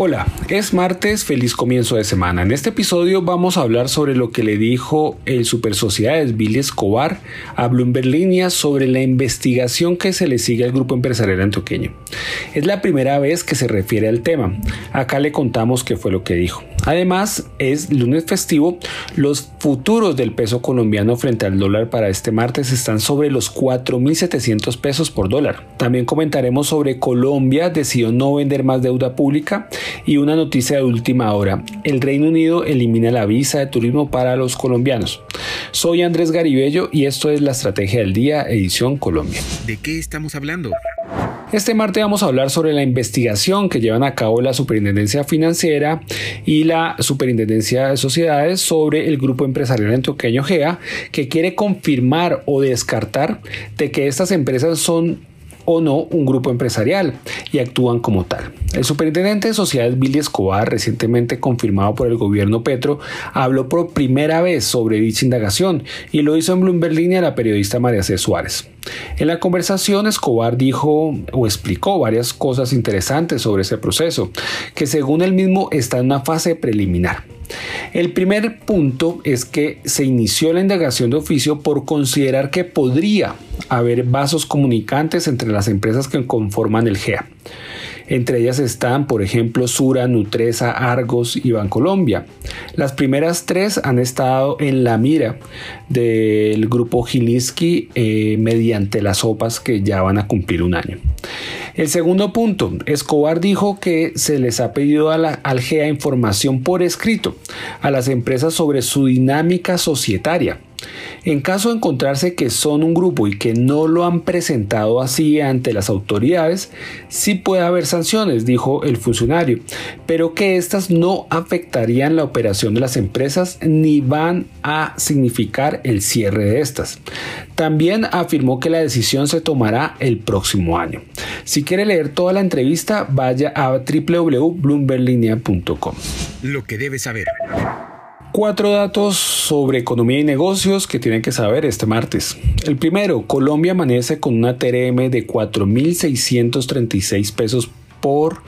Hola, es martes, feliz comienzo de semana. En este episodio vamos a hablar sobre lo que le dijo el Super Sociedades Billy Escobar a Bloomberg Línea sobre la investigación que se le sigue al grupo empresarial antioqueño. Es la primera vez que se refiere al tema. Acá le contamos qué fue lo que dijo. Además, es lunes festivo. Los futuros del peso colombiano frente al dólar para este martes están sobre los 4.700 pesos por dólar. También comentaremos sobre Colombia decidió no vender más deuda pública y una noticia de última hora. El Reino Unido elimina la visa de turismo para los colombianos. Soy Andrés Garibello y esto es la Estrategia del Día, edición Colombia. ¿De qué estamos hablando? Este martes vamos a hablar sobre la investigación que llevan a cabo la Superintendencia Financiera y la Superintendencia de Sociedades sobre el grupo empresarial antioqueño GEA, que quiere confirmar o descartar de que estas empresas son o no un grupo empresarial y actúan como tal. El superintendente de sociedades Billy Escobar, recientemente confirmado por el gobierno Petro, habló por primera vez sobre dicha indagación y lo hizo en Bloomberg Línea la periodista María C. Suárez. En la conversación, Escobar dijo o explicó varias cosas interesantes sobre ese proceso, que según él mismo está en una fase preliminar. El primer punto es que se inició la indagación de oficio por considerar que podría haber vasos comunicantes entre las empresas que conforman el GEA. Entre ellas están, por ejemplo, Sura, Nutresa, Argos y Bancolombia. Las primeras tres han estado en la mira del grupo Gilinski eh, mediante las OPAs que ya van a cumplir un año. El segundo punto, Escobar dijo que se les ha pedido a la Algea información por escrito a las empresas sobre su dinámica societaria en caso de encontrarse que son un grupo y que no lo han presentado así ante las autoridades, sí puede haber sanciones, dijo el funcionario, pero que éstas no afectarían la operación de las empresas ni van a significar el cierre de estas. También afirmó que la decisión se tomará el próximo año. Si quiere leer toda la entrevista, vaya a www.bloomberlinia.com. Lo que debe saber. Cuatro datos sobre economía y negocios que tienen que saber este martes. El primero, Colombia amanece con una TRM de 4.636 pesos por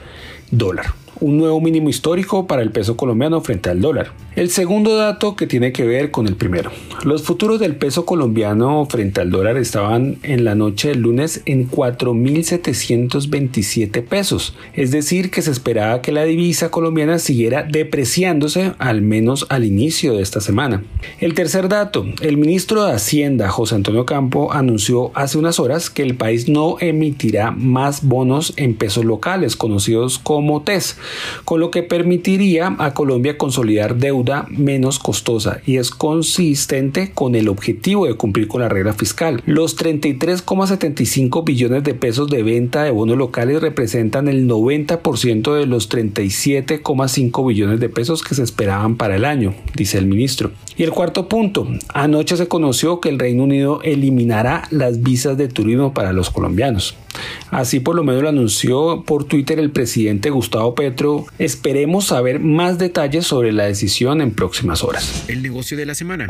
dólar un nuevo mínimo histórico para el peso colombiano frente al dólar. El segundo dato que tiene que ver con el primero. Los futuros del peso colombiano frente al dólar estaban en la noche del lunes en 4.727 pesos, es decir que se esperaba que la divisa colombiana siguiera depreciándose al menos al inicio de esta semana. El tercer dato, el ministro de Hacienda José Antonio Campo anunció hace unas horas que el país no emitirá más bonos en pesos locales conocidos como TES con lo que permitiría a Colombia consolidar deuda menos costosa y es consistente con el objetivo de cumplir con la regla fiscal. Los 33,75 billones de pesos de venta de bonos locales representan el 90% de los 37,5 billones de pesos que se esperaban para el año, dice el ministro. Y el cuarto punto, anoche se conoció que el Reino Unido eliminará las visas de turismo para los colombianos. Así por lo menos lo anunció por Twitter el presidente Gustavo Petro. Esperemos saber más detalles sobre la decisión en próximas horas. El negocio de la semana.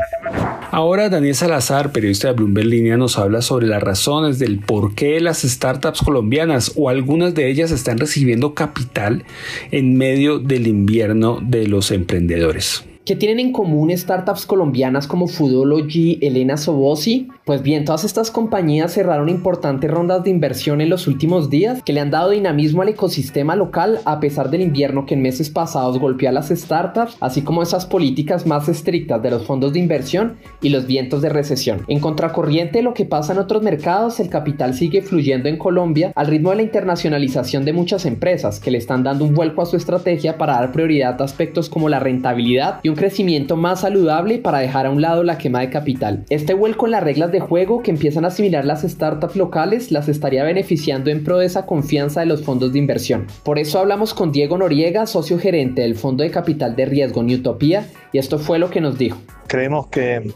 Ahora Daniel Salazar, periodista de Bloomberg Línea, nos habla sobre las razones del por qué las startups colombianas o algunas de ellas están recibiendo capital en medio del invierno de los emprendedores. ¿Qué tienen en común startups colombianas como Foodology, Elena Sobosi? Pues bien, todas estas compañías cerraron importantes rondas de inversión en los últimos días que le han dado dinamismo al ecosistema local a pesar del invierno que en meses pasados golpeó a las startups, así como esas políticas más estrictas de los fondos de inversión y los vientos de recesión. En contracorriente de lo que pasa en otros mercados, el capital sigue fluyendo en Colombia al ritmo de la internacionalización de muchas empresas que le están dando un vuelco a su estrategia para dar prioridad a aspectos como la rentabilidad y un crecimiento más saludable para dejar a un lado la quema de capital. Este vuelco en las reglas de juego que empiezan a asimilar las startups locales las estaría beneficiando en pro de esa confianza de los fondos de inversión. Por eso hablamos con Diego Noriega, socio gerente del Fondo de Capital de Riesgo Newtopia, y esto fue lo que nos dijo. Creemos que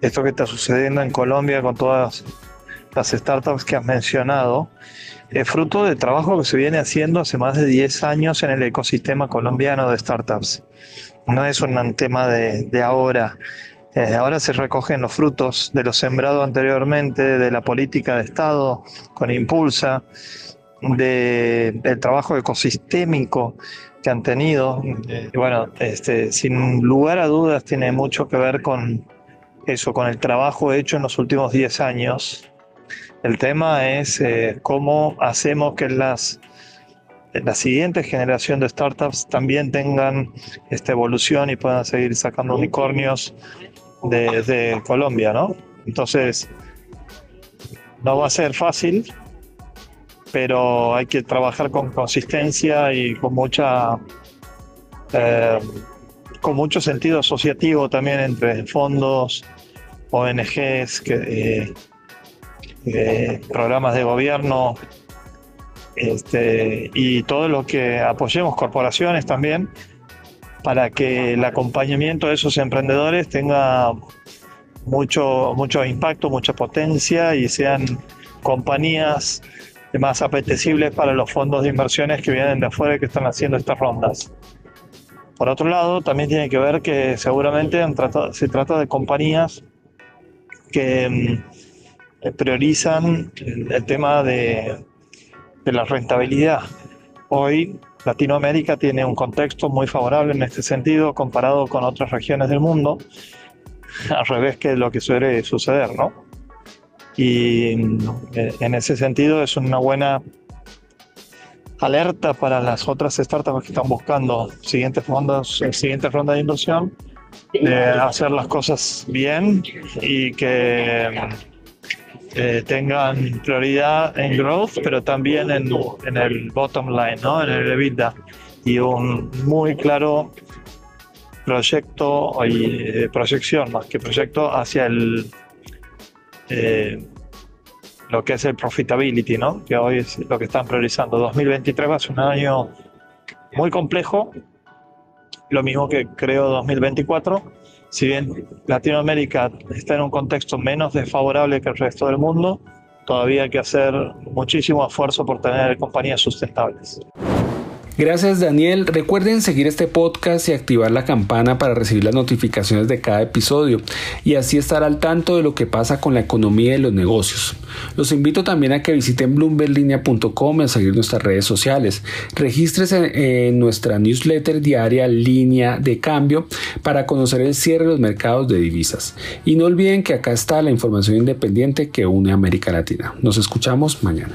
esto que está sucediendo en Colombia con todas las startups que has mencionado, es fruto de trabajo que se viene haciendo hace más de 10 años en el ecosistema colombiano de startups. No es un tema de, ahora. Ahora se recogen los frutos de lo sembrado anteriormente, de la política de Estado con Impulsa, de, del trabajo ecosistémico que han tenido. Y bueno, este, sin lugar a dudas tiene mucho que ver con eso, con el trabajo hecho en los últimos 10 años el tema es eh, cómo hacemos que las, la siguiente generación de startups también tengan esta evolución y puedan seguir sacando unicornios desde Colombia, ¿no? Entonces, no va a ser fácil, pero hay que trabajar con consistencia y con mucha eh, con mucho sentido asociativo también entre fondos, ONGs que eh, programas de gobierno este, y todo lo que apoyemos corporaciones también para que el acompañamiento de esos emprendedores tenga mucho, mucho impacto, mucha potencia y sean compañías más apetecibles para los fondos de inversiones que vienen de afuera y que están haciendo estas rondas. Por otro lado, también tiene que ver que seguramente se trata de compañías que mm, priorizan el, tema de, la rentabilidad. Hoy Latinoamérica tiene un contexto muy favorable en este sentido comparado con otras regiones del mundo, al revés que lo que suele suceder, ¿no? Y eh, en ese sentido es una buena alerta para las otras startups que están buscando siguientes fondos, siguientes ronda de inversión, de hacer las cosas bien y que tengan prioridad en growth, pero también en, en el bottom line, ¿no? en el EBITDA. Y un muy claro proyecto y eh, proyección, más que proyecto, hacia el eh, lo que es el profitability, ¿no? que hoy es lo que están priorizando. 2023 va a ser un año muy complejo, lo mismo que creo 2024 si bien Latinoamérica está en un contexto menos desfavorable que el resto del mundo, todavía hay que hacer muchísimo esfuerzo por tener compañías sustentables. Gracias Daniel. Recuerden seguir este podcast y activar la campana para recibir las notificaciones de cada episodio y así estar al tanto de lo que pasa con la economía y los negocios. Los invito también a que visiten bloomberlinia.com y a seguir nuestras redes sociales. Regístrese en nuestra newsletter diaria Línea de Cambio para conocer el cierre de los mercados de divisas. Y no olviden que acá está la información independiente que une América Latina. Nos escuchamos mañana.